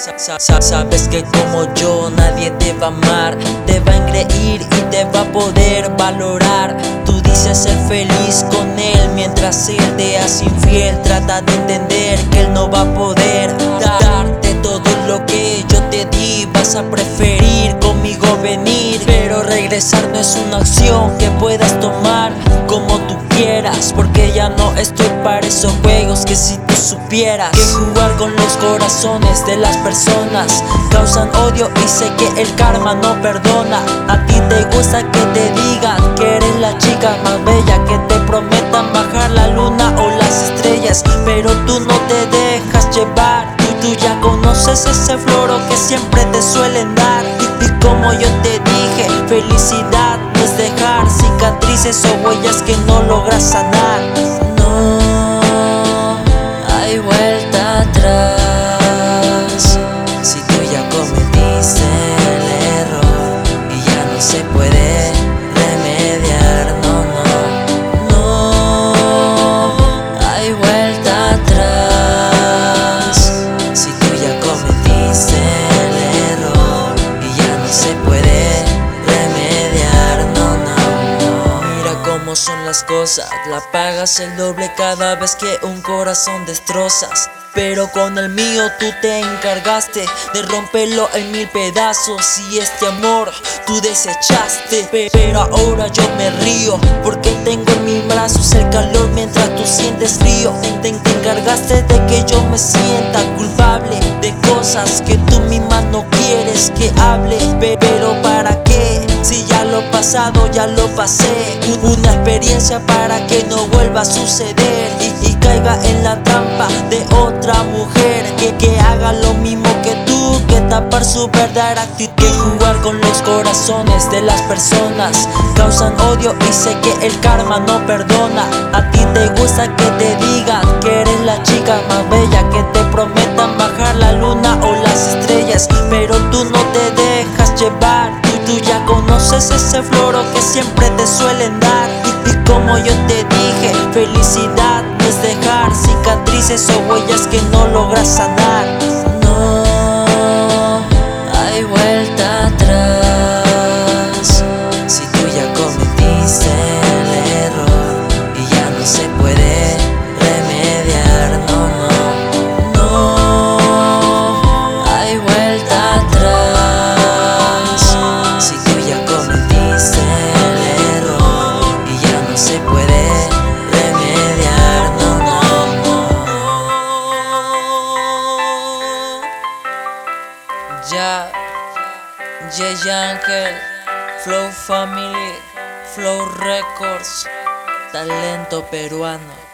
Sabes que como yo nadie te va a amar, te va a engreír y te va a poder valorar. Tú dices ser feliz con él mientras él te hace infiel. Trata de entender que él no va a poder darte todo lo que yo te di. Vas a preferir conmigo venir, pero regresar no es una acción que puedas tomar como tú quieras, porque ya no estoy para esos juegos que si supieras que jugar con los corazones de las personas causan odio y sé que el karma no perdona. A ti te gusta que te digan que eres la chica más bella, que te prometan bajar la luna o las estrellas, pero tú no te dejas llevar. Tú, tú ya conoces ese floro que siempre te suelen dar. Y, y como yo te dije, felicidad no es dejar cicatrices o huellas que no logras sanar. Cómo son las cosas, la pagas el doble cada vez que un corazón destrozas. Pero con el mío tú te encargaste de romperlo en mil pedazos y este amor tú desechaste. Pe- Pero ahora yo me río porque tengo en mis brazos el calor mientras tú sientes frío. Te, te- te encargaste de que yo me sienta culpable de cosas que tú misma no quieres que hable. Pe- Pero para pasado ya lo pasé. Una experiencia para que no vuelva a suceder y, y caiga en la trampa de otra mujer que, que haga lo mismo que tú, que tapar su verdadera actitud. Que jugar con los corazones de las personas causan odio y sé que el karma no perdona. A ti te gusta que te digan que eres la chica más bella, que te prometan bajar la luna o las estrellas, pero tú no te conoces ese floro que siempre te suelen dar. Y, y como yo te dije, felicidad no es dejar cicatrices o huellas que no logras sanar. Ya, Jay Ángel, Flow Family, Flow Records, talento peruano.